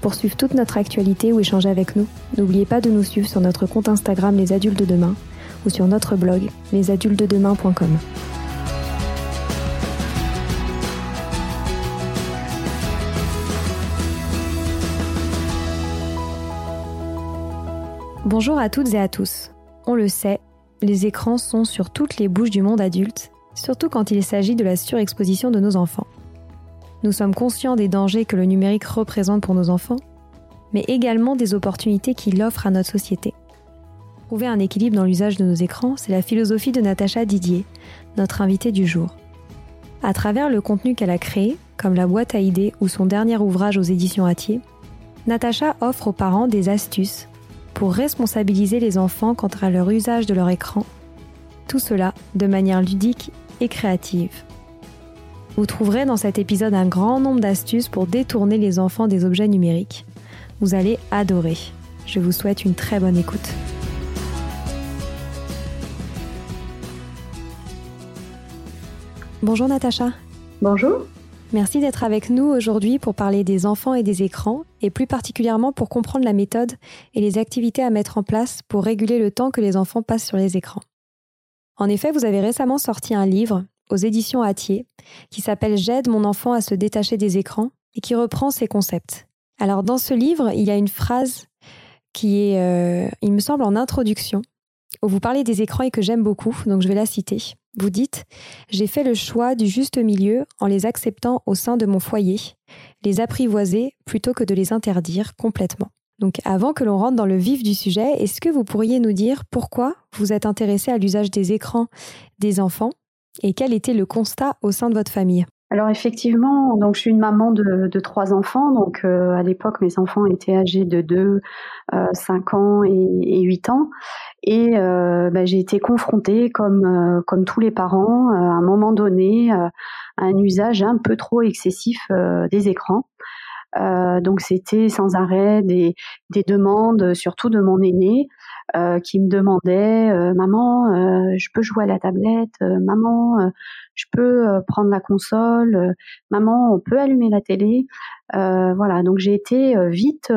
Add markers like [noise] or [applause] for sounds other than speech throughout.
Pour suivre toute notre actualité ou échanger avec nous, n'oubliez pas de nous suivre sur notre compte Instagram Les Adultes de Demain ou sur notre blog lesadultesdedemain.com. Bonjour à toutes et à tous. On le sait, les écrans sont sur toutes les bouches du monde adulte, surtout quand il s'agit de la surexposition de nos enfants. Nous sommes conscients des dangers que le numérique représente pour nos enfants, mais également des opportunités qu'il offre à notre société. Trouver un équilibre dans l'usage de nos écrans, c'est la philosophie de Natacha Didier, notre invitée du jour. À travers le contenu qu'elle a créé, comme la boîte à idées ou son dernier ouvrage aux éditions Atier, Natacha offre aux parents des astuces pour responsabiliser les enfants quant à leur usage de leur écran, tout cela de manière ludique et créative. Vous trouverez dans cet épisode un grand nombre d'astuces pour détourner les enfants des objets numériques. Vous allez adorer. Je vous souhaite une très bonne écoute. Bonjour Natacha. Bonjour. Merci d'être avec nous aujourd'hui pour parler des enfants et des écrans, et plus particulièrement pour comprendre la méthode et les activités à mettre en place pour réguler le temps que les enfants passent sur les écrans. En effet, vous avez récemment sorti un livre aux éditions Atier, qui s'appelle J'aide mon enfant à se détacher des écrans et qui reprend ces concepts. Alors dans ce livre, il y a une phrase qui est, euh, il me semble, en introduction, où vous parlez des écrans et que j'aime beaucoup, donc je vais la citer. Vous dites J'ai fait le choix du juste milieu en les acceptant au sein de mon foyer, les apprivoiser plutôt que de les interdire complètement. Donc avant que l'on rentre dans le vif du sujet, est-ce que vous pourriez nous dire pourquoi vous êtes intéressé à l'usage des écrans des enfants et quel était le constat au sein de votre famille? Alors effectivement, donc je suis une maman de, trois enfants. Donc euh, à l'époque, mes enfants étaient âgés de 2, 5 euh, ans et, 8 ans. Et euh, bah, j'ai été confrontée, comme, comme tous les parents, à un moment donné, à un usage un peu trop excessif des écrans. Donc c'était sans arrêt des, des demandes, surtout de mon aîné, euh, qui me demandait euh, maman euh, je peux jouer à la tablette maman je peux prendre la console maman on peut allumer la télé. Voilà donc j'ai été vite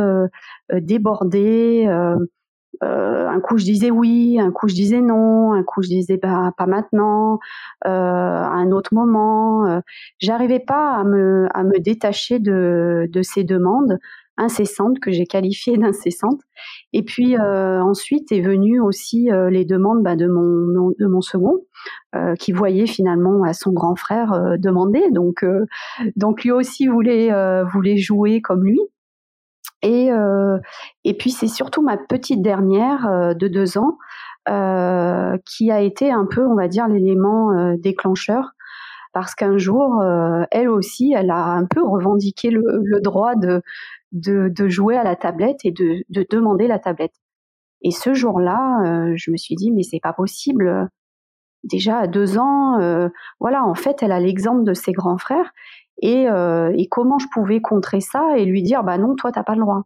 débordée un coup je disais oui, un coup je disais non, un coup je disais bah pas maintenant, à un autre moment. J'arrivais pas à me à me détacher de de ces demandes incessantes que j'ai qualifiées d'incessantes Et puis ensuite est venu aussi les demandes bah, de mon de mon second, qui voyait finalement à son grand frère demander. Donc donc lui aussi voulait voulait jouer comme lui. Et, et puis c'est surtout ma petite dernière de deux ans euh, qui a été un peu, on va dire, l'élément euh, déclencheur. Parce qu'un jour, euh, elle aussi, elle a un peu revendiqué le, droit de, de, jouer à la tablette et de, de demander la tablette. Et ce jour-là, je me suis dit, mais c'est pas possible. Déjà à deux ans, voilà, en fait, elle a l'exemple de ses grands frères. Et, et, comment je pouvais contrer ça et lui dire, bah non, toi, t'as pas le droit.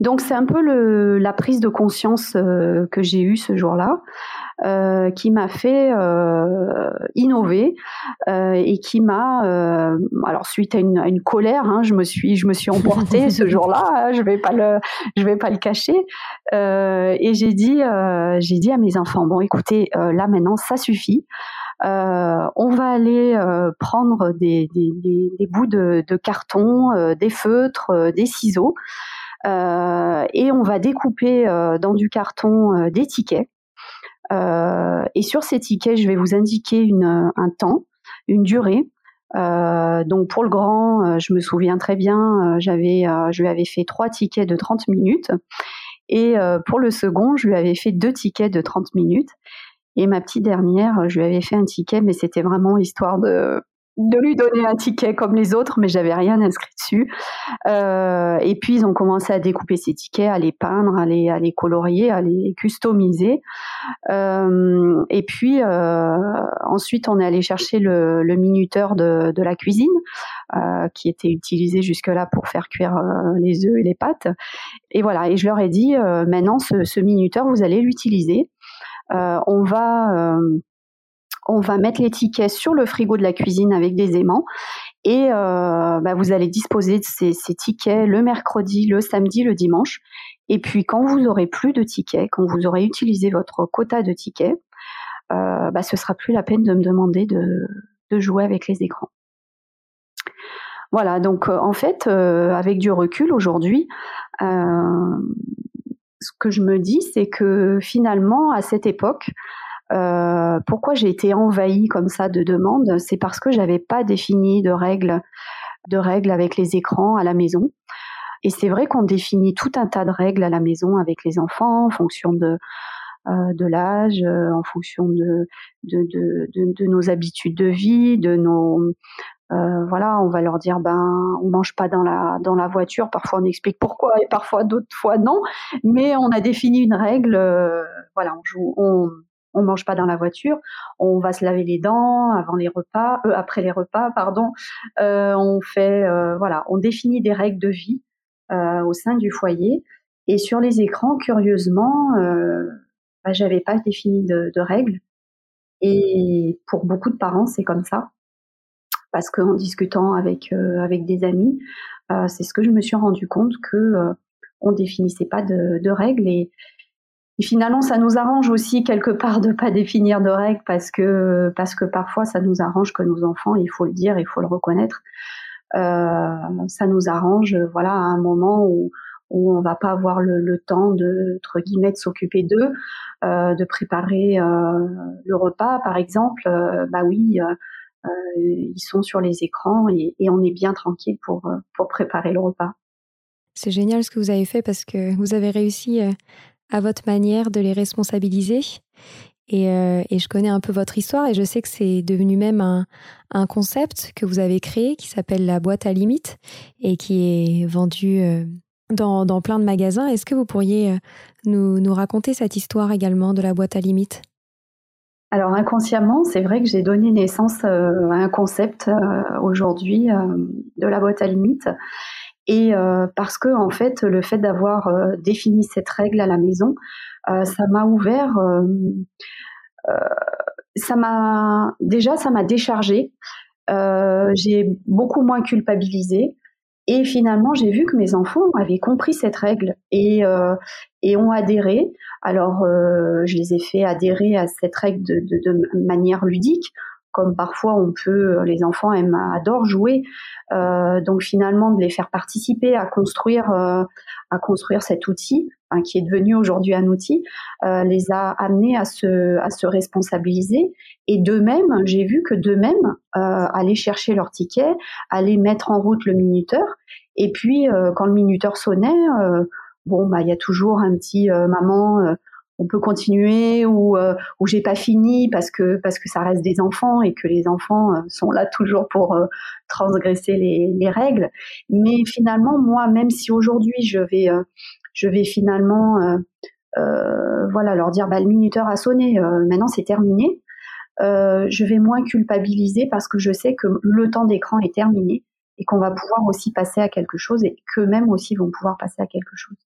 Donc c'est un peu le, la prise de conscience euh, que j'ai eue ce jour-là, euh, qui m'a fait euh, innover euh, et qui m'a, euh, alors suite à une, à une colère, hein, je me suis, je me suis emportée ce [laughs] jour-là. Hein, je vais pas le, je vais pas le cacher. et j'ai dit, j'ai dit à mes enfants, bon écoutez, là maintenant ça suffit. On va aller prendre des, bouts de, carton, des feutres, des ciseaux. Euh, et on va découper euh, dans du carton euh, des tickets. et sur ces tickets, je vais vous indiquer un temps, une durée. Euh, donc pour le grand, je me souviens très bien, je lui avais fait trois tickets de 30 minutes. Et pour le second, je lui avais fait deux tickets de 30 minutes. Et ma petite dernière, je lui avais fait un ticket, mais c'était vraiment histoire de, de lui donner un ticket comme les autres, mais j'avais rien inscrit dessus. Euh, et puis ils ont commencé à découper ces tickets, à les peindre, à les, à les colorier, à les customiser. Euh, et puis euh, ensuite on est allé chercher le, le minuteur de, de, la cuisine, euh, qui était utilisé jusque-là pour faire cuire euh, les œufs et les pâtes. Et voilà. Et je leur ai dit euh, maintenant ce, ce minuteur vous allez l'utiliser. On va on va mettre les tickets sur le frigo de la cuisine avec des aimants et euh, bah, vous allez disposer de ces, tickets le mercredi, le samedi, le dimanche. Et puis quand vous aurez plus de tickets, quand vous aurez utilisé votre quota de tickets, euh, bah, ce sera plus la peine de me demander de, jouer avec les écrans. Voilà, donc euh, en fait, euh, avec du recul aujourd'hui, ce que je me dis, c'est que finalement, à cette époque, euh, pourquoi j'ai été envahie comme ça de demandes C'est parce que j'avais pas défini de règles, de règles avec les écrans à la maison. Et c'est vrai qu'on définit tout un tas de règles à la maison avec les enfants en fonction de euh, de l'âge, euh, en fonction de de, nos habitudes de vie, de nos euh, voilà, on va leur dire ben on mange pas dans la dans la voiture. Parfois on explique pourquoi et parfois d'autres fois non. Mais on a défini une règle. Euh, voilà, on joue, on, on mange pas dans la voiture, on va se laver les dents avant les repas, euh, après les repas, pardon. Euh, on fait, euh, voilà, on définit des règles de vie au sein du foyer. Et sur les écrans, curieusement, bah, j'avais pas défini de, règles. Et pour beaucoup de parents, c'est comme ça, parce qu'en discutant avec avec des amis, c'est ce que je me suis rendu compte que on définissait pas de, règles et finalement, ça nous arrange aussi quelque part de pas définir de règles parce que parce que parfois ça nous arrange que nos enfants, il faut le dire, il faut le reconnaître, euh, ça nous arrange, voilà, à un moment où où on va pas avoir le, temps de entre guillemets s'occuper d'eux, euh, de préparer euh, le repas, par exemple. Euh, bah oui. Euh, euh, ils sont sur les écrans et, on est bien tranquille pour, pour préparer le repas. C'est génial ce que vous avez fait parce que vous avez réussi à votre manière de les responsabiliser. Et, euh, je connais un peu votre histoire et je sais que c'est devenu même un, concept que vous avez créé qui s'appelle la boîte à limite et qui est vendu euh, dans, plein de magasins. Est-ce que vous pourriez euh, nous, nous, raconter cette histoire également de la boîte à limite alors inconsciemment, c'est vrai que j'ai donné naissance à un concept aujourd'hui de la boîte à limite. Et euh, parce que en fait, le fait d'avoir euh, défini cette règle à la maison, euh, ça m'a ouvert, ça m'a déjà, ça m'a déchargé. j'ai beaucoup moins culpabilisé. Et finalement, j'ai vu que mes enfants avaient compris cette règle et, et ont adhéré. Alors, je les ai fait adhérer à cette règle de manière ludique comme parfois on peut, les enfants aiment, adorent jouer. donc finalement, de les faire participer à construire, à construire cet outil, qui est devenu aujourd'hui un outil, les a amenés à se, à se responsabiliser. Et d'eux-mêmes, j'ai vu que d'eux-mêmes, aller chercher leur ticket, aller mettre en route le minuteur. Et puis, quand le minuteur sonnait, bon, bah, il y a toujours un petit maman on peut continuer ou euh, ou j'ai pas fini parce que parce que ça reste des enfants et que les enfants euh, sont là toujours pour euh, transgresser les, les, règles. Mais finalement, moi, même si aujourd'hui je vais je vais finalement voilà leur dire bah le minuteur a sonné, maintenant c'est terminé. je vais moins culpabiliser parce que je sais que le temps d'écran est terminé et qu'on va pouvoir aussi passer à quelque chose et qu'eux-mêmes aussi vont pouvoir passer à quelque chose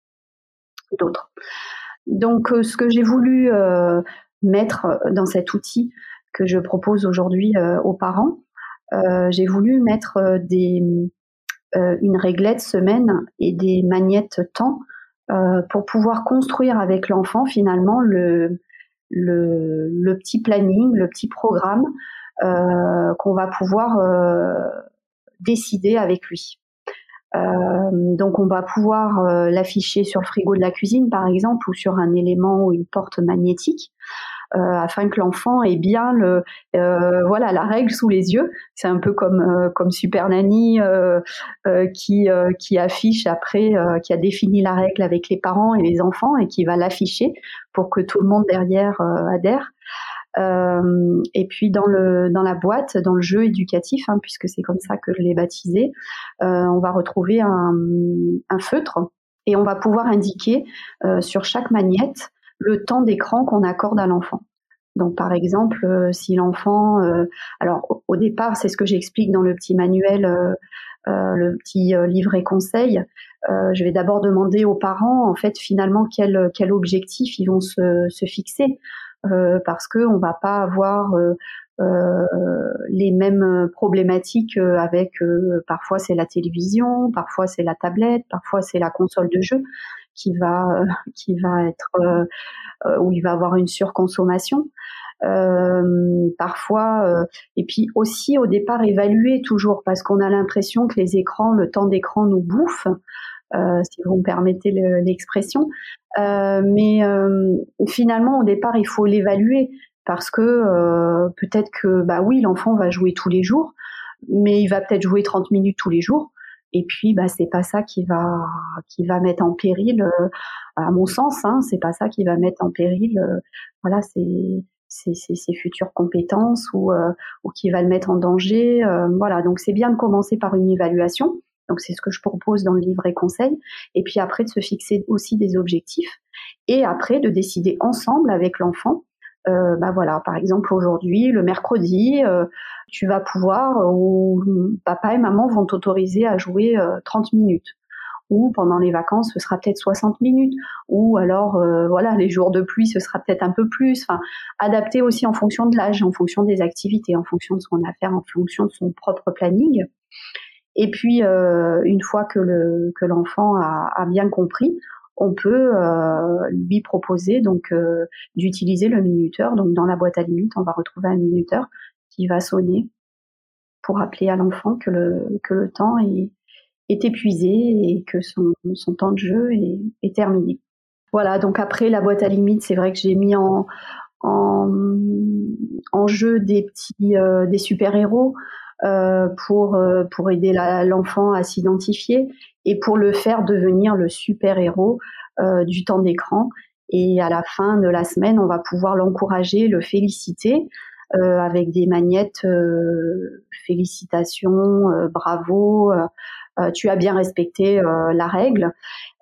d'autre. Donc, euh, ce que j'ai voulu euh, mettre dans cet outil que je propose aujourd'hui euh, aux parents, j'ai voulu mettre des, une réglette semaine et des magnettes temps pour pouvoir construire avec l'enfant finalement le, le, le, petit planning, le petit programme qu'on va pouvoir décider avec lui. Euh, donc on va pouvoir euh, l'afficher sur le frigo de la cuisine par exemple ou sur un élément ou une porte magnétique euh, afin que l'enfant ait bien le voilà la règle sous les yeux. C'est un peu comme comme Super Nanny qui qui affiche après qui a défini la règle avec les parents et les enfants et qui va l'afficher pour que tout le monde derrière adhère. Euh, et puis dans le dans la boîte, dans le jeu éducatif, hein, puisque c'est comme ça que je l'ai baptisé, euh, on va retrouver un, feutre et on va pouvoir indiquer euh, sur chaque magnette le temps d'écran qu'on accorde à l'enfant. Donc par exemple, si l'enfant, alors au, départ, c'est ce que j'explique dans le petit manuel, le petit livret conseil. je vais d'abord demander aux parents, en fait, finalement, quel, quel objectif ils vont se fixer. Euh, parce que on va pas avoir euh, euh, les mêmes problématiques avec parfois c'est la télévision, parfois c'est la tablette, parfois c'est la console de jeu qui va qui va être où il va avoir une surconsommation. Euh, parfois, et puis aussi au départ évaluer toujours parce qu'on a l'impression que les écrans, le temps d'écran nous bouffe. Euh, si vous me permettez l'expression. Euh, mais euh, finalement, au départ, il faut l'évaluer parce que peut-être que, bah oui, l'enfant va jouer tous les jours, mais il va peut-être jouer 30 minutes tous les jours. Et puis, bah, c'est pas ça qui va qui va mettre en péril, à mon sens, hein, c'est pas ça qui va mettre en péril, voilà, ses, ses, futures compétences ou, ou qui va le mettre en danger. voilà, donc c'est bien de commencer par une évaluation. Donc c'est ce que je propose dans le livret conseil. Et puis après de se fixer aussi des objectifs et après de décider ensemble avec l'enfant. Euh, bah voilà, par exemple aujourd'hui, le mercredi, euh, tu vas pouvoir, euh, ou papa et maman vont t'autoriser à jouer 30 minutes ou pendant les vacances ce sera peut-être 60 minutes, ou alors voilà les jours de pluie ce sera peut-être un peu plus. Enfin, adapter aussi en fonction de l'âge, en fonction des activités, en fonction de ce qu'on a à faire, en fonction de son propre planning. Et puis, euh, une fois que, le, que l'enfant a, a, bien compris, on peut euh, lui proposer donc euh, d'utiliser le minuteur. Donc, dans la boîte à limites, on va retrouver un minuteur qui va sonner pour rappeler à l'enfant que le, que le temps est, est épuisé et que son, son temps de jeu est, est terminé. Voilà, donc après la boîte à limites, c'est vrai que j'ai mis en, en, en jeu des petits euh, des super-héros. Euh, pour, euh, pour aider l'enfant à s'identifier et pour le faire devenir le super-héros euh, du temps d'écran. Et à la fin de la semaine, on va pouvoir l'encourager, le féliciter euh, avec des magnettes félicitations, bravo, tu as bien respecté la règle.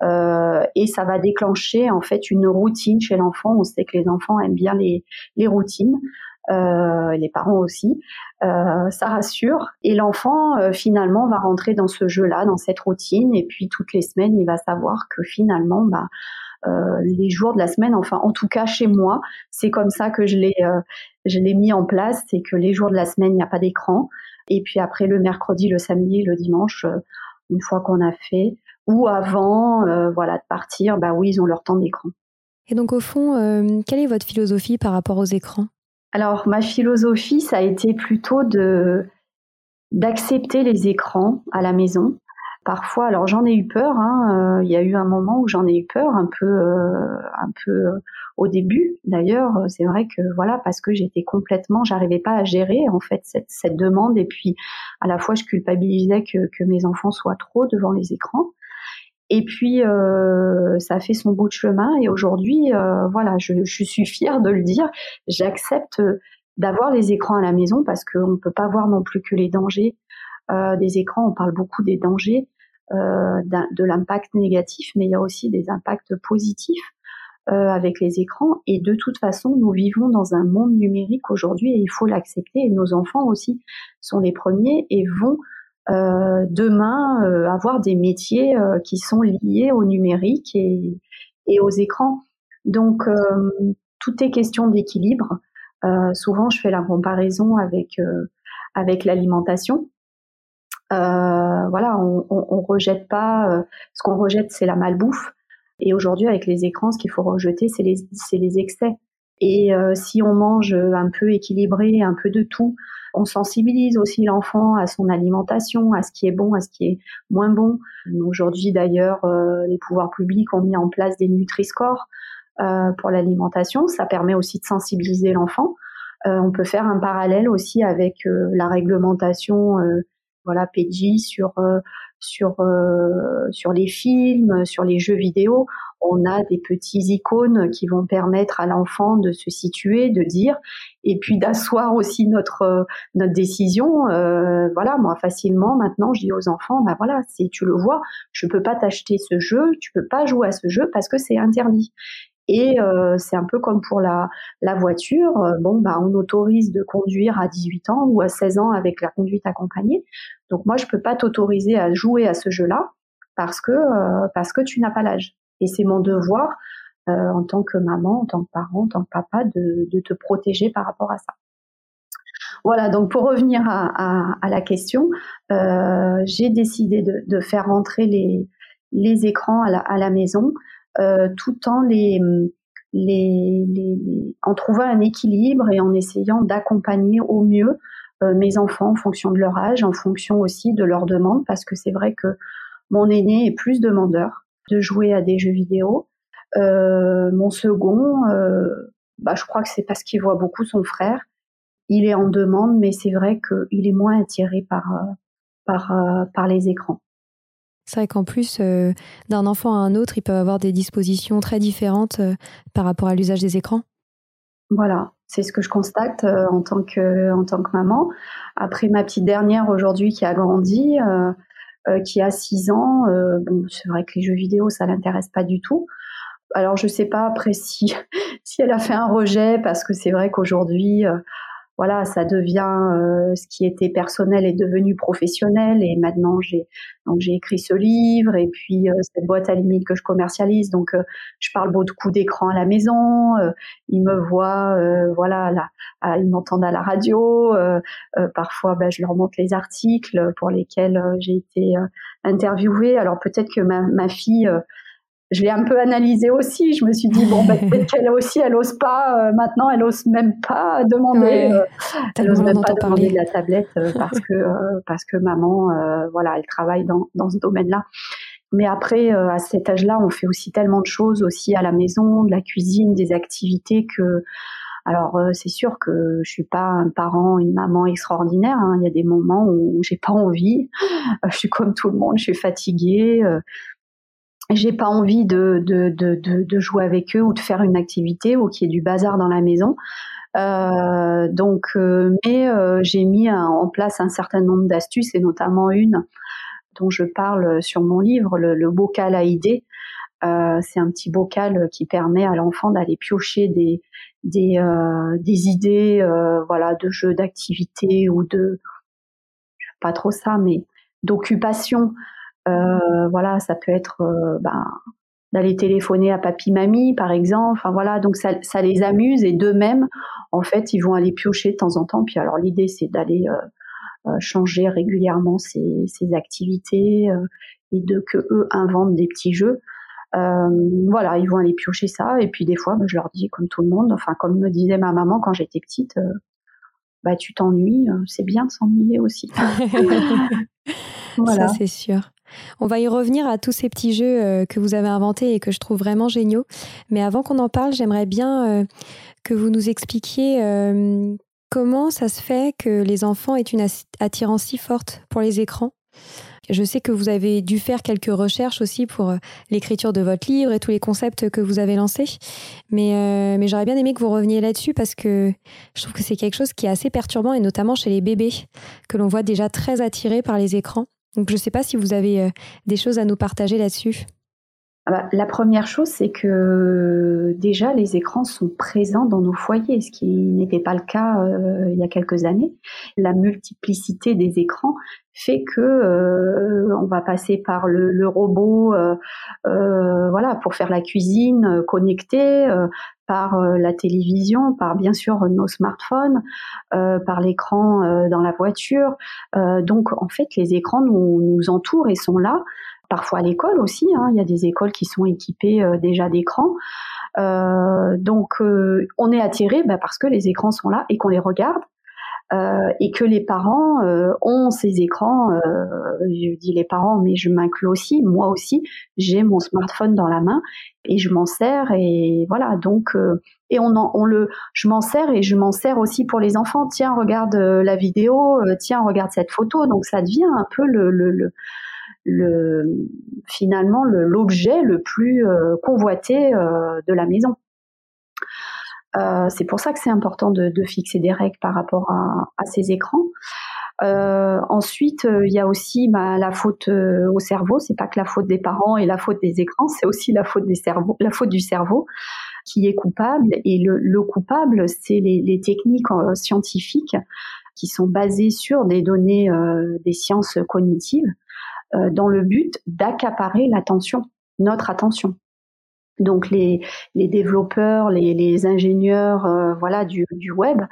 et ça va déclencher en fait une routine chez l'enfant. On sait que les enfants aiment bien les, les routines. Euh, les parents aussi. Euh, ça rassure. Et l'enfant, euh, finalement, va rentrer dans ce jeu-là, dans cette routine. Et puis, toutes les semaines, il va savoir que finalement, bah, les jours de la semaine, enfin en tout cas chez moi, c'est comme ça que je l'ai je l'ai mis en place, c'est que les jours de la semaine il n'y a pas d'écran, et puis après le mercredi, le samedi, le dimanche, une fois qu'on a fait, ou avant, voilà de partir, bah oui ils ont leur temps d'écran. Et donc au fond, quelle est votre philosophie par rapport aux écrans? Alors ma philosophie, ça a été plutôt de d'accepter les écrans à la maison. Parfois, alors j'en ai eu peur. Hein, euh, il y a eu un moment où j'en ai eu peur, un peu, euh, un peu euh, au début. D'ailleurs, c'est vrai que voilà, parce que j'étais complètement, j'arrivais pas à gérer en fait cette, cette demande. Et puis, à la fois, je culpabilisais que, que mes enfants soient trop devant les écrans. Et puis, euh, ça fait son bout de chemin. Et aujourd'hui, euh, voilà, je, je, suis fière de le dire. J'accepte d'avoir les écrans à la maison parce qu'on ne peut pas voir non plus que les dangers euh, des écrans. On parle beaucoup des dangers, euh, de l'impact négatif, mais il y a aussi des impacts positifs euh, avec les écrans. Et de toute façon, nous vivons dans un monde numérique aujourd'hui et il faut l'accepter. Et nos enfants aussi sont les premiers et vont euh, demain euh, avoir des métiers euh, qui sont liés au numérique et, et aux écrans. Donc, tout est question d'équilibre. souvent, je fais la comparaison avec avec l'alimentation. voilà, on, on, on, rejette pas. ce qu'on rejette, c'est la malbouffe. Et aujourd'hui, avec les écrans, ce qu'il faut rejeter, c'est les, les excès. Et si on mange un peu équilibré, un peu de tout, on sensibilise aussi l'enfant à son alimentation, à ce qui est bon, à ce qui est moins bon. Aujourd'hui d'ailleurs, euh, les pouvoirs publics ont mis en place des Nutri-Score euh, pour l'alimentation. Ça permet aussi de sensibiliser l'enfant. Euh, on peut faire un parallèle aussi avec la réglementation, voilà, PG sur sur sur les films, sur les jeux vidéo on a des petits icônes qui vont permettre à l'enfant de se situer, de dire, et puis d'asseoir aussi notre euh, notre décision. Euh, voilà, moi facilement maintenant, je dis aux enfants, bah voilà, si tu le vois, je peux pas t'acheter ce jeu, tu peux pas jouer à ce jeu parce que c'est interdit. Et euh, c'est un peu comme pour la, voiture. Bon, bah, on autorise de conduire à 18 ans ou à 16 ans avec la conduite accompagnée. Donc moi, je peux pas t'autoriser à jouer à ce jeu-là parce que parce que tu n'as pas l'âge. Et c'est mon devoir euh, en tant que maman, en tant que parent, en tant que papa, de, te protéger par rapport à ça. Voilà, donc pour revenir à, la question, euh, j'ai décidé de, faire rentrer les, écrans à la, maison euh, tout en les, les, les, en trouvant un équilibre et en essayant d'accompagner au mieux euh, mes enfants en fonction de leur âge, en fonction aussi de leurs demandes, parce que c'est vrai que mon aîné est plus demandeur de jouer à des jeux vidéo. Euh, mon second, euh, bah, je crois que c'est parce qu'il voit beaucoup son frère. Il est en demande, mais c'est vrai qu'il est moins attiré par, euh, par, par les écrans. C'est vrai qu'en plus, d'un enfant à un autre, il peut avoir des dispositions très différentes par rapport à l'usage des écrans. Voilà, c'est ce que je constate en, tant que, en tant que maman. Après ma petite dernière aujourd'hui qui a grandi, euh, qui a 6 ans. Euh, c'est vrai que les jeux vidéo, ça l'intéresse pas du tout. Alors je sais pas après si [laughs] si elle a fait un rejet parce que c'est vrai qu'aujourd'hui euh, voilà, ça devient euh, ce qui était personnel est devenu professionnel et maintenant j'ai donc j'ai écrit ce livre et puis euh, cette boîte à limite que je commercialise donc euh, je parle beaucoup d'écran à la maison, ils me voient voilà là, à, ils m'entendent à la radio, parfois ben, je leur montre les articles pour lesquels j'ai été interviewée. Alors peut-être que ma, ma fille je l'ai un peu analysé aussi. Je me suis dit bon, bah, peut-être qu'elle aussi, elle ose pas. Euh, maintenant, elle ose même pas demander. Euh, elle ose même pas demander de la tablette euh, parce que parce que maman, voilà, elle travaille dans dans ce domaine-là. Mais après, à cet âge-là, on fait aussi tellement de choses aussi à la maison, de la cuisine, des activités que. Alors c'est sûr que je suis pas un parent, une maman extraordinaire. Hein. Il y a des moments où j'ai pas envie. [laughs] je suis comme tout le monde, je suis fatiguée j'ai pas envie de, de, de, de, jouer avec eux ou de faire une activité ou qu'il y ait du bazar dans la maison. Euh, donc, euh, mais euh, j'ai mis en place un certain nombre d'astuces et notamment une dont je parle sur mon livre, le, le bocal à idées. c'est un petit bocal qui permet à l'enfant d'aller piocher des des, des idées, voilà, de jeux, d'activités ou de pas trop ça, mais d'occupation euh, voilà, ça peut être euh, ben, d'aller téléphoner à papy mamie par exemple enfin voilà donc ça, ça les amuse et d'eux-mêmes en fait ils vont aller piocher de temps en temps puis alors l'idée c'est d'aller euh, changer régulièrement ces, ces activités et de que eux inventent des petits jeux voilà, ils vont aller piocher ça. Et puis des fois, bah, je leur dis, comme tout le monde, enfin comme me disait ma maman quand j'étais petite, bah tu t'ennuies, c'est bien de s'ennuyer aussi. [laughs] voilà. Ça c'est sûr. On va y revenir à tous ces petits jeux que vous avez inventés et que je trouve vraiment géniaux. Mais avant qu'on en parle, j'aimerais bien que vous nous expliquiez comment ça se fait que les enfants aient une attirance si forte pour les écrans. Je sais que vous avez dû faire quelques recherches aussi pour l'écriture de votre livre et tous les concepts que vous avez lancés. Mais, mais j'aurais bien aimé que vous reveniez là-dessus parce que je trouve que c'est quelque chose qui est assez perturbant et notamment chez les bébés que l'on voit déjà très attirés par les écrans. Donc je ne sais pas si vous avez des choses à nous partager là-dessus. Ah bah, la première chose, c'est que déjà les écrans sont présents dans nos foyers, ce qui n'était pas le cas euh, il y a quelques années. La multiplicité des écrans fait que euh, on va passer par le, robot, euh, voilà, pour faire la cuisine connectée, par la télévision, par bien sûr nos smartphones, par l'écran dans la voiture. donc en fait, les écrans nous, entourent et sont là parfois à l'école aussi. Hein. Il y a des écoles qui sont équipées euh, déjà d'écrans. Euh, donc euh, on est attiré bah, parce que les écrans sont là et qu'on les regarde. Et que les parents ont ces écrans, je dis les parents, mais je m'inclus aussi, moi aussi, j'ai mon smartphone dans la main et je m'en sers et voilà donc et on, on le, je m'en sers et je m'en sers aussi pour les enfants. Tiens, regarde la vidéo, tiens, regarde cette photo. Donc ça devient un peu le, le, le le, finalement l'objet le, plus euh, convoité euh, de la maison. Euh, c'est pour ça que c'est important de, fixer des règles par rapport à, ces écrans. ensuite, il y a aussi bah, la faute au cerveau. C'est pas que la faute des parents et la faute des écrans, c'est aussi la faute des cerveaux, la faute du cerveau qui est coupable. Et le, coupable, c'est les, les, techniques scientifiques qui sont basées sur des données des sciences cognitives euh, dans le but d'accaparer l'attention, notre attention. Donc les, les développeurs, les, les ingénieurs euh, voilà, du, du, web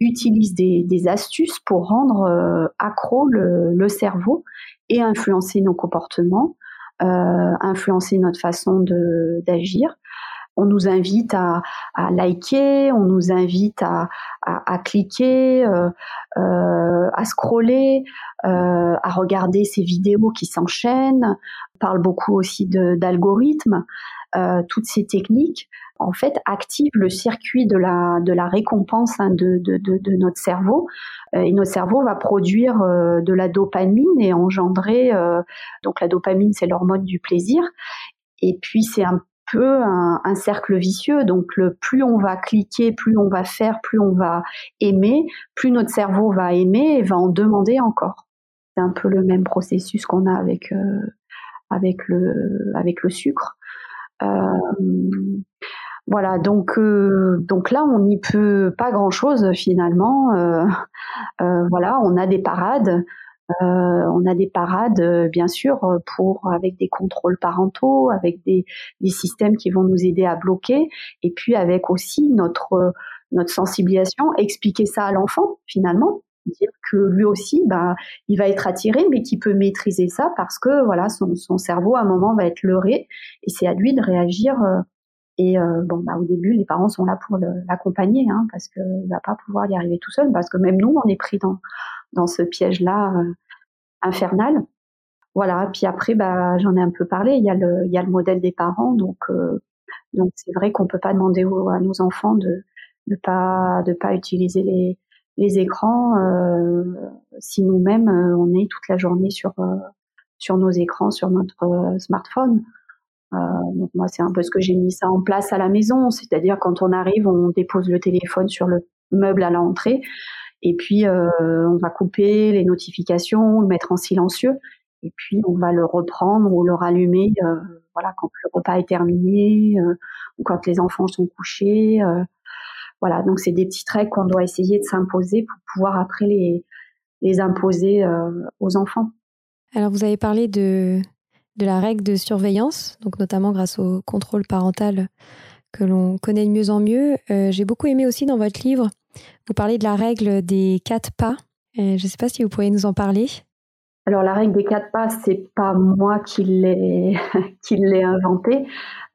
utilisent des, des astuces pour rendre euh, accro le, le, cerveau et influencer nos comportements, euh, influencer notre façon d'agir on nous invite à, liker, on nous invite à, cliquer, euh, euh, à scroller, euh, à regarder ces vidéos qui s'enchaînent. On parle beaucoup aussi d'algorithmes. toutes ces techniques, en fait, activent le circuit de la, de récompense hein, de, notre cerveau. et notre cerveau va produire de la dopamine et engendrer, donc la dopamine, c'est l'hormone du plaisir. Et puis c'est un un, cercle vicieux. Donc, le, plus on va cliquer, plus on va faire, plus on va aimer, plus notre cerveau va aimer et va en demander encore. C'est un peu le même processus qu'on a avec euh, avec le avec le sucre. Euh, voilà, donc euh, donc là on n'y peut pas grand chose finalement. voilà, on a des parades. Euh, on a des parades, euh, bien sûr, euh, pour avec des contrôles parentaux, avec des, systèmes qui vont nous aider à bloquer, et puis avec aussi notre notre sensibilisation, expliquer ça à l'enfant finalement, dire que lui aussi, bah, il va être attiré, mais qu'il peut maîtriser ça parce que voilà, son, cerveau à un moment va être leurré, et c'est à lui de réagir. et bon, bah, au début, les parents sont là pour l'accompagner, hein, parce qu'il va pas pouvoir y arriver tout seul, parce que même nous, on est pris dans dans ce piège-là euh, infernal. Voilà. Puis après, bah, j'en ai un peu parlé. Il y a le, il y a le modèle des parents. Donc, euh, donc c'est vrai qu'on peut pas demander à nos enfants de ne pas de pas utiliser les les écrans euh, si nous-mêmes on est toute la journée sur sur nos écrans, sur notre smartphone. donc moi, c'est un peu ce que j'ai mis ça en place à la maison, c'est-à-dire quand on arrive, on dépose le téléphone sur le meuble à l'entrée. Et puis, euh, on va couper les notifications, le mettre en silencieux. Et puis, on va le reprendre ou le rallumer euh, voilà, quand le repas est terminé euh, ou quand les enfants sont couchés. voilà, donc c'est des petites règles qu'on doit essayer de s'imposer pour pouvoir après les, les imposer aux enfants. Alors, vous avez parlé de, de la règle de surveillance, donc notamment grâce au contrôle parental que l'on connaît de mieux en mieux. J'ai beaucoup aimé aussi dans votre livre vous parlez de la règle des quatre pas. je ne sais pas si vous pourriez nous en parler. alors la règle des quatre pas, c'est pas moi qui l'ai [laughs] inventée,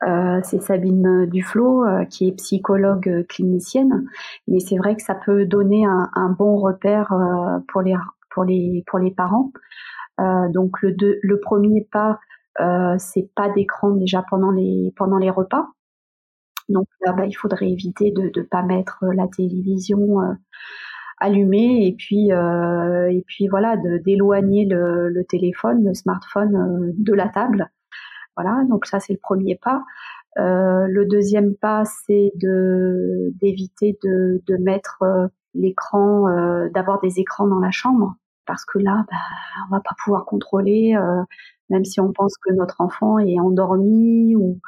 euh, c'est Sabine Duflo euh, qui est psychologue euh, clinicienne. Mais c'est vrai que ça peut donner un, bon repère euh, pour les parents. donc le premier pas, c'est pas d'écran déjà pendant les repas. Donc là, bah, il faudrait éviter de ne pas mettre la télévision allumé et puis euh, et puis voilà d'éloigner le, téléphone, le smartphone euh, de la table. Voilà, donc ça c'est le premier pas. Euh, le deuxième pas c'est d'éviter de, mettre euh, l'écran, euh, d'avoir des écrans dans la chambre parce que là, bah, on va pas pouvoir contrôler, même si on pense que notre enfant est endormi ou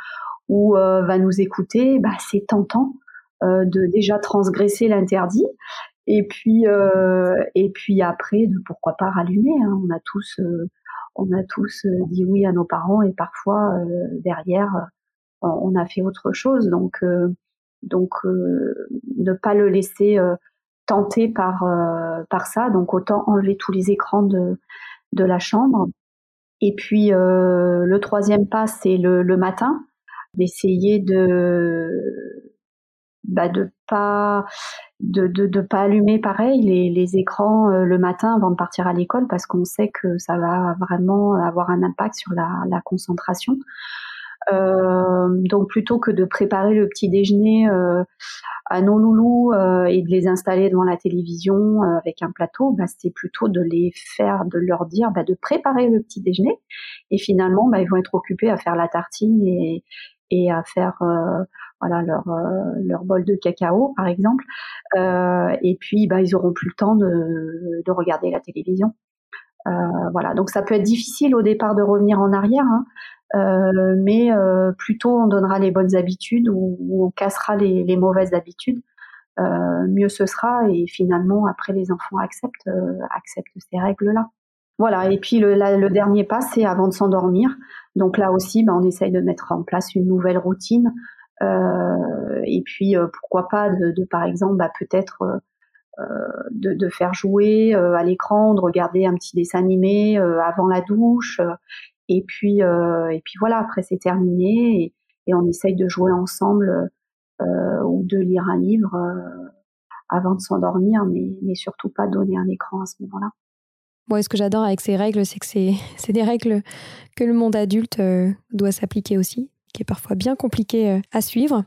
ou va nous écouter, bah, c'est tentant de déjà transgresser l'interdit et puis, euh, et puis après, de pourquoi pas rallumer. Hein. On a tous, euh, on a tous euh, dit oui à nos parents et parfois euh, derrière, on a fait autre chose. Donc, donc ne pas le laisser tenter par par ça. Donc autant enlever tous les écrans de de la chambre. Et puis le troisième pas, c'est le, le matin, d'essayer de bah, de pas de, pas allumer pareil les, écrans euh, le matin avant de partir à l'école parce qu'on sait que ça va vraiment avoir un impact sur la, concentration. Euh, donc plutôt que de préparer le petit déjeuner euh, à nos loulous et de les installer devant la télévision avec un plateau, bah, plutôt de les faire, de leur dire bah, de préparer le petit déjeuner. Et finalement, bah, ils vont être occupés à faire la tartine et, et à faire euh, voilà leur euh, leur bol de cacao par exemple. Euh, et puis bah ils auront plus le temps de, de regarder la télévision. Euh, voilà. Donc ça peut être difficile au départ de revenir en arrière hein, euh, mais euh, plutôt on donnera les bonnes habitudes ou, ou on cassera les, les mauvaises habitudes. Mieux ce sera et finalement après les enfants acceptent acceptent ces règles là voilà, et puis le, le dernier pas, c'est avant de s'endormir. Donc là aussi, ben, on essaye de mettre en place une nouvelle routine. Euh, et puis euh, pourquoi pas de, par exemple, bah, peut-être euh, de, faire jouer euh, à l'écran, de regarder un petit dessin animé avant la douche. et puis et puis voilà, après c'est terminé et, on essaye de jouer ensemble ou de lire un livre avant de s'endormir, mais surtout pas donner un écran à ce moment-là. Moi, ce que j'adore avec ces règles, c'est que [laughs] c'est des règles que le monde adulte euh, doit s'appliquer aussi, qui est parfois bien compliqué euh, à suivre.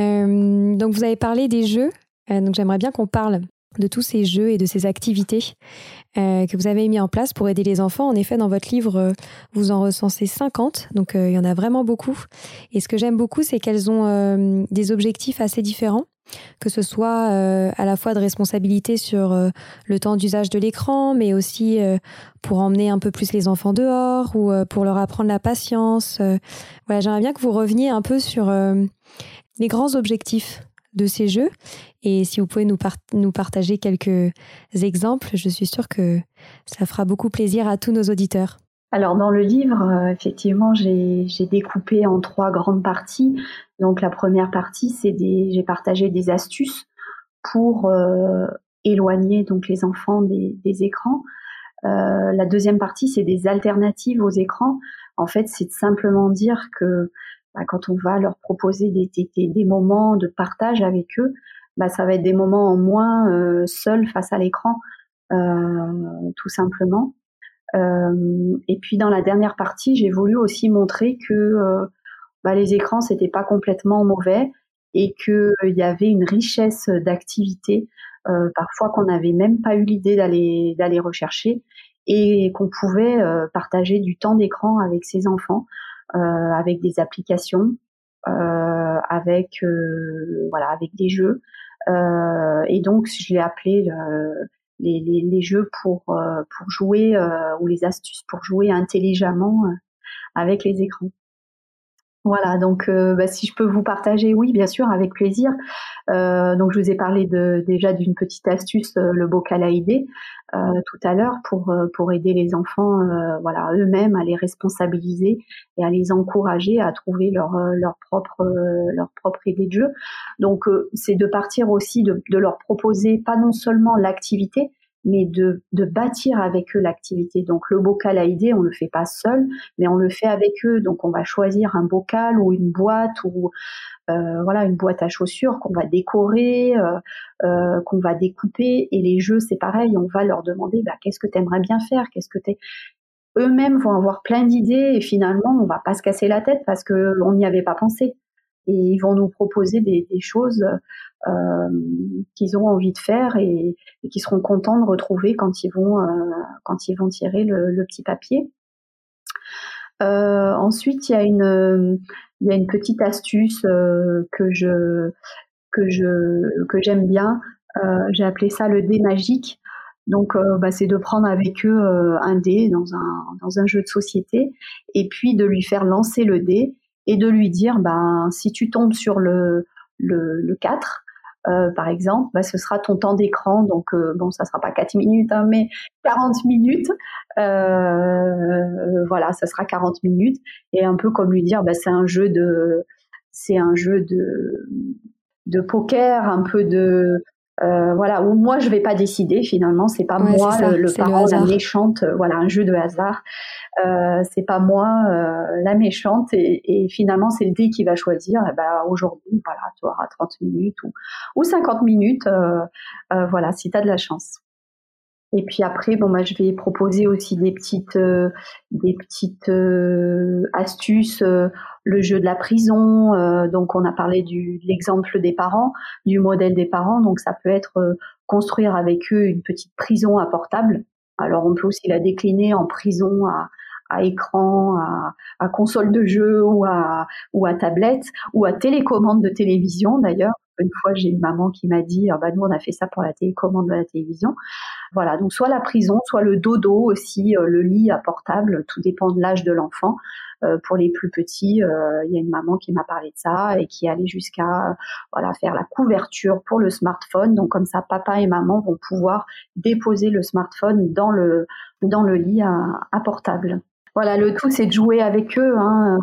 Euh, donc, vous avez parlé des jeux. Donc, j'aimerais bien qu'on parle de tous ces jeux et de ces activités que vous avez mis en place pour aider les enfants. En effet, dans votre livre, vous en recensez 50, donc il y en a vraiment beaucoup. Et ce que j'aime beaucoup, c'est qu'elles ont des objectifs assez différents que ce soit euh, à la fois de responsabilité sur euh, le temps d'usage de l'écran, mais aussi euh, pour emmener un peu plus les enfants dehors ou pour leur apprendre la patience. voilà, j'aimerais bien que vous reveniez un peu sur les grands objectifs de ces jeux et si vous pouvez nous, nous partager quelques exemples, je suis sûre que ça fera beaucoup plaisir à tous nos auditeurs. Alors dans le livre, euh, effectivement, j'ai découpé en trois grandes parties. Donc la première partie, c'est des, j'ai partagé des astuces pour euh, éloigner donc les enfants des, écrans. Euh, la deuxième partie, c'est des alternatives aux écrans. En fait, c'est simplement dire que bah, quand on va leur proposer des, moments de partage avec eux, bah, ça va être des moments en moins seuls face à l'écran, tout simplement. Euh, et puis dans la dernière partie, j'ai voulu aussi montrer que euh, bah, les écrans c'était pas complètement mauvais et qu'il euh, y avait une richesse d'activités euh, parfois qu'on n'avait même pas eu l'idée d'aller d'aller rechercher et qu'on pouvait euh, partager du temps d'écran avec ses enfants euh, avec des applications avec voilà avec des jeux. Et donc je l'ai appelé le, les, les, jeux pour, euh, pour jouer euh, ou les astuces pour jouer intelligemment euh, avec les écrans. Voilà, donc euh, bah, si je peux vous partager, oui, bien sûr, avec plaisir. Euh, donc je vous ai parlé de, déjà d'une petite astuce, euh, le bocal à idées, tout à l'heure, pour pour aider les enfants, voilà, eux-mêmes à les responsabiliser et à les encourager à trouver leur leur propre leur propre idée de jeu. Donc c'est de partir aussi de, de leur proposer pas non seulement l'activité, mais de, bâtir avec eux l'activité. Donc le bocal à idées, on le fait pas seul, mais on le fait avec eux. Donc on va choisir un bocal ou une boîte ou euh, voilà une boîte à chaussures qu'on va décorer, euh, euh, qu'on va découper. Et les jeux, c'est pareil, on va leur demander bah, qu'est-ce que tu aimerais bien faire, qu'est-ce que t'es? Eux-mêmes vont avoir plein d'idées et finalement on va pas se casser la tête parce que on n'y avait pas pensé et ils vont nous proposer des, choses euh, qu'ils ont envie de faire et, et qui seront contents de retrouver quand ils vont euh, quand ils vont tirer le, le petit papier. Euh, ensuite, il y a une il y a une petite astuce euh, que je que je que j'aime bien. Euh, j'ai appelé ça le dé magique. Donc, euh, bah, c'est de prendre avec eux un dé dans un dans un jeu de société et puis de lui faire lancer le dé et de lui dire, ben si tu tombes sur le le, le 4, euh, par exemple, bah, ce sera ton temps d'écran. Donc, euh, bon, ça sera pas 4 minutes, hein, mais 40 minutes. Euh, voilà, ça sera 40 minutes. Et un peu comme lui dire, bah, c'est un jeu de, c'est un jeu de, de poker, un peu de, euh, voilà, où moi je vais pas décider finalement, c'est pas moi le, parent, la méchante, euh, voilà, un jeu de hasard, euh, c'est pas moi euh, la méchante et, et finalement c'est le dé qui va choisir. Eh ben, aujourd'hui, voilà, tu auras 30 minutes ou, ou 50 minutes, euh, voilà, si tu as de la chance. Et puis après, bon, bah, je vais proposer aussi des petites, euh, des petites euh, astuces. Euh, le jeu de la prison. donc, on a parlé du, de l'exemple des parents, du modèle des parents. Donc, ça peut être construire avec eux une petite prison à portable. Alors, on peut aussi la décliner en prison à, à écran, à, à, console de jeu ou à, ou à tablette ou à télécommande de télévision d'ailleurs. Une fois, j'ai une maman qui m'a dit, ah bah nous on a fait ça pour la télécommande de la télévision. Voilà, donc soit la prison, soit le dodo aussi, euh, le lit à portable, tout dépend de l'âge de l'enfant. Euh, pour les plus petits, euh, il y a une maman qui m'a parlé de ça et qui allait jusqu'à faire la couverture pour le smartphone. Donc comme ça, papa et maman vont pouvoir déposer le smartphone dans le lit à, à portable. Voilà, le tout c'est de jouer avec eux. Hein.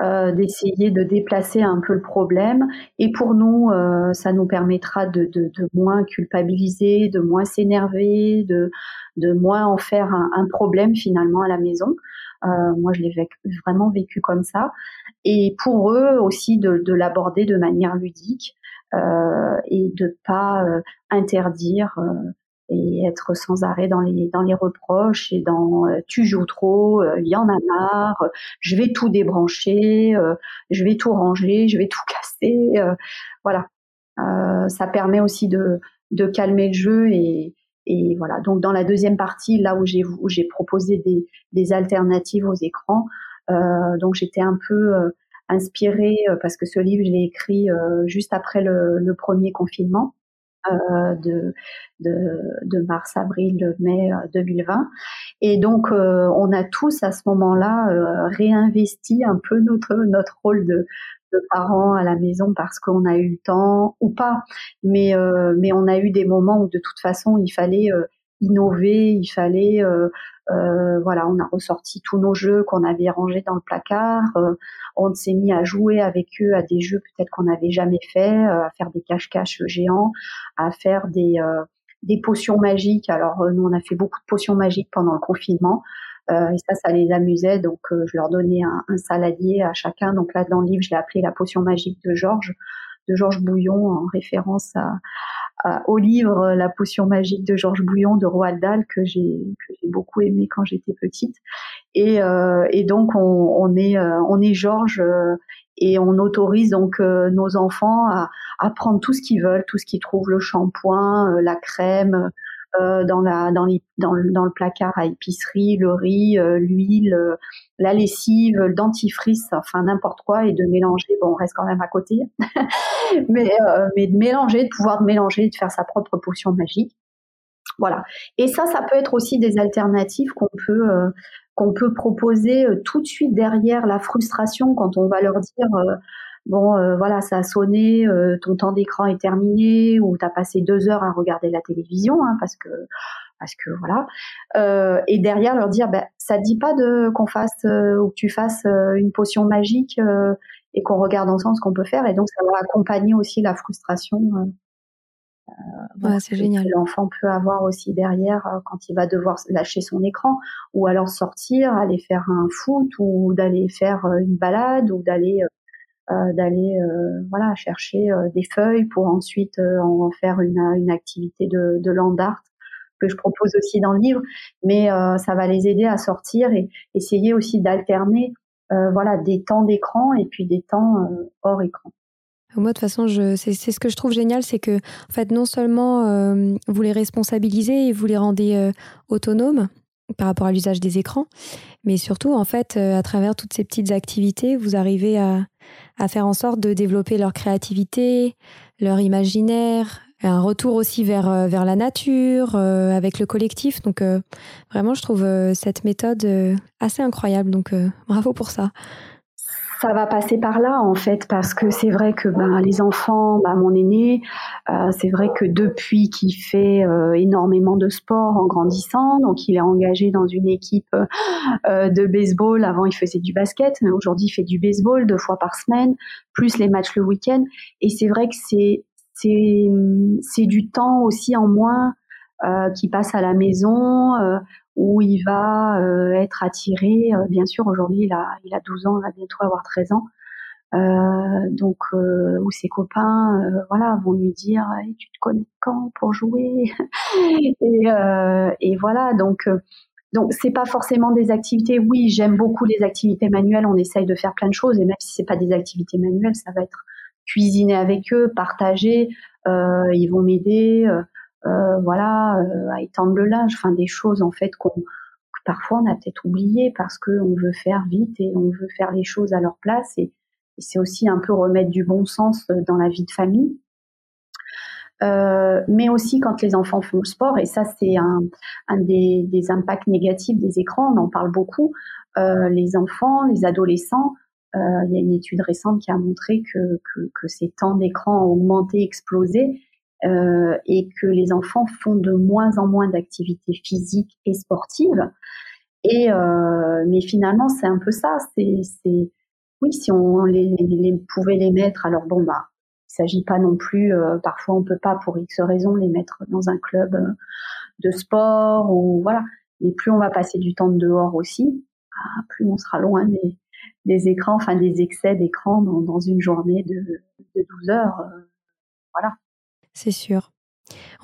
Euh, d'essayer de déplacer un peu le problème. Et pour nous, euh, ça nous permettra de, de, de, moins culpabiliser, de moins s'énerver, de, de moins en faire un, problème finalement à la maison. Euh, moi, je l'ai vraiment vécu comme ça. Et pour eux aussi de, de l'aborder de manière ludique et de pas interdire et être sans arrêt dans les dans les reproches et dans euh, tu joues trop, euh, il y en a marre, je vais tout débrancher, euh, je vais tout ranger, je vais tout casser, voilà. ça permet aussi de de calmer le jeu et et voilà. Donc dans la deuxième partie, là où j'ai où j'ai proposé des des alternatives aux écrans, donc j'étais un peu inspirée parce que ce livre je l'ai écrit juste après le premier confinement. Euh, de, de, de, mars, avril, mai 2020. Euh, et donc, euh, on a tous à ce moment-là réinvesti un peu notre, notre rôle de, de parents à la maison parce qu'on a eu le temps ou pas. Mais, mais on a eu des moments où de toute façon, il fallait innover, il fallait euh, voilà, on a ressorti tous nos jeux qu'on avait rangés dans le placard. Euh, on s'est mis à jouer avec eux à des jeux peut-être qu'on n'avait jamais fait, euh, à faire des cache-cache géants, à faire des des potions magiques. Alors nous, on a fait beaucoup de potions magiques pendant le confinement. et ça, ça les amusait. Donc, je leur donnais un, un, saladier à chacun. Donc là, dans le livre, je l'ai appelé la potion magique de Georges, de Georges Bouillon, en référence à, au livre La potion magique de Georges Bouillon de Roald Dahl que j'ai beaucoup aimé quand j'étais petite. Et, euh, et donc on, on est euh, on est Georges euh, et on autorise donc euh, nos enfants à, à prendre tout ce qu'ils veulent, tout ce qu'ils trouvent, le shampoing, la crème, euh, dans, la, dans, les, dans, le, dans, le, placard à épicerie, le riz, euh, l'huile, euh, la lessive, le dentifrice, enfin n'importe quoi, et de mélanger. Bon, on reste quand même à côté, [laughs] mais, mais de mélanger, de pouvoir mélanger, de faire sa propre potion magique. Voilà. Et ça, ça peut être aussi des alternatives qu'on peut qu'on peut proposer tout de suite derrière la frustration quand on va leur dire bon, euh, voilà, ça a sonné, euh, ton temps d'écran est terminé, ou tu as passé deux heures à regarder la télévision, hein, parce que parce que voilà. Euh, et derrière leur dire, ben, ça dit pas de qu'on fasse ou que tu fasses une potion magique et qu'on regarde ensemble ce qu'on peut faire. Et donc ça va accompagner aussi la frustration. c'est génial. L'enfant peut avoir aussi derrière quand il va devoir lâcher son écran, ou alors sortir, aller faire un foot, ou d'aller faire une balade, ou d'aller d'aller voilà chercher des feuilles pour ensuite en faire une, une activité de, land art que je propose aussi dans le livre, mais euh, ça va les aider à sortir et essayer aussi d'alterner euh, voilà des temps d'écran et puis des temps euh, hors écran. Moi, de toute façon, c'est, ce que je trouve génial, c'est que, en fait, non seulement vous les responsabilisez et vous les rendez autonomes par rapport à l'usage des écrans, mais surtout, en fait, à travers toutes ces petites activités, vous arrivez à, à faire en sorte de développer leur créativité, leur imaginaire, un retour aussi vers, euh, vers la nature, euh, avec le collectif. Donc euh, vraiment, je trouve cette méthode assez incroyable. Donc [laughs] bravo pour ça. Ça va passer par là en fait parce que c'est vrai que ben, les enfants, ben, mon aîné, c'est vrai que depuis qu'il fait énormément de sport en grandissant, donc il est engagé dans une équipe de baseball. Avant il faisait du basket, aujourd'hui il fait du baseball deux fois par semaine, plus les matchs le week-end. Et c'est vrai que c'est c'est c'est du temps aussi en moins euh, qui passe à la maison euh, où il va euh, être attiré. Euh, bien sûr, aujourd'hui, il a, il a 12 ans, il va bientôt avoir 13 ans. Euh, donc, où ses copains, voilà, vont lui dire Tu te connais quand pour jouer [laughs] et, et, voilà, donc. donc c'est pas forcément des activités. Oui, j'aime beaucoup les activités manuelles. On essaye de faire plein de choses et même si c'est pas des activités manuelles, ça va être cuisiner avec eux, partager. Ils vont m'aider, voilà, à étendre le linge, enfin des choses en fait qu'on que parfois on a peut-être oublié parce qu'on veut faire vite et on veut faire les choses à leur place. Et, c'est aussi un peu remettre du bon sens dans la vie de famille. Euh, mais aussi quand les enfants font le sport, et ça c'est un, un des, des, impacts négatifs des écrans, on en parle beaucoup, euh, les enfants, les adolescents euh, il y a une étude récente qui a montré que, que, que ces temps d'écran ont augmenté, explosé, euh, et que les enfants font de moins en moins d'activités physiques et sportives. Et euh, mais finalement, c'est un peu ça. C'est, oui, si on les, les, pouvait les mettre, alors bon bah, il s'agit pas non plus. Euh, parfois, on peut pas pour X raisons les mettre dans un club euh, de sport ou voilà. Mais plus on va passer du temps dehors aussi, ah, plus on sera loin des, des écrans, enfin des excès d'écran dans, une journée de, 12 heures. Euh, voilà. C'est sûr.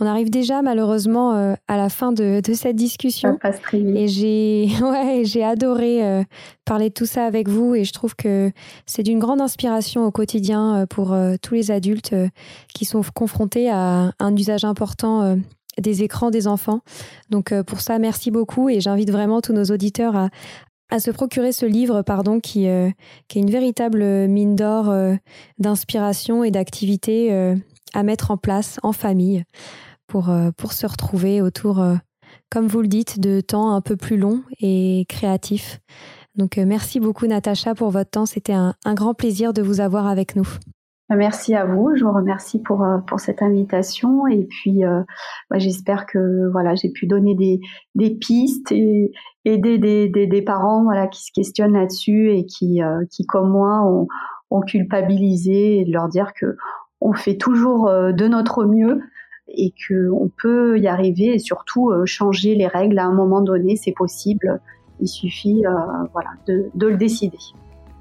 On arrive déjà malheureusement euh, à la fin de, cette discussion. Ça passe très vite. Et j'ai [laughs] ouais, j'ai adoré euh, parler de tout ça avec vous et je trouve que c'est d'une grande inspiration au quotidien pour tous les adultes qui sont confrontés à un usage important des écrans des enfants. Donc pour ça, merci beaucoup et j'invite vraiment tous nos auditeurs à, à se procurer ce livre, pardon, qui, euh, qui est une véritable mine d'or euh, d'inspiration et d'activité euh, à mettre en place en famille pour, pour se retrouver autour, comme vous le dites, de temps un peu plus long et créatif. Donc merci beaucoup Natacha pour votre temps, c'était un grand plaisir de vous avoir avec nous. Merci à vous, je vous remercie pour euh, pour cette invitation et puis euh, bah, j'espère que voilà j'ai pu donner des des pistes et aider des, des, parents voilà qui se questionnent là-dessus et qui euh, qui comme moi ont, ont culpabilisé et de leur dire que on fait toujours de notre mieux et que on peut y arriver et surtout changer les règles à un moment donné c'est possible il suffit voilà de, de le décider.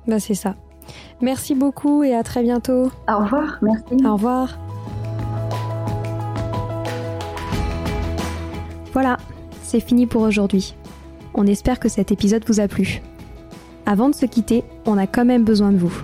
Bah c'est ça. Merci beaucoup et à très bientôt. Au revoir, merci. Au revoir. Voilà, c'est fini pour aujourd'hui. On espère que cet épisode vous a plu. Avant de se quitter, on a quand même besoin de vous.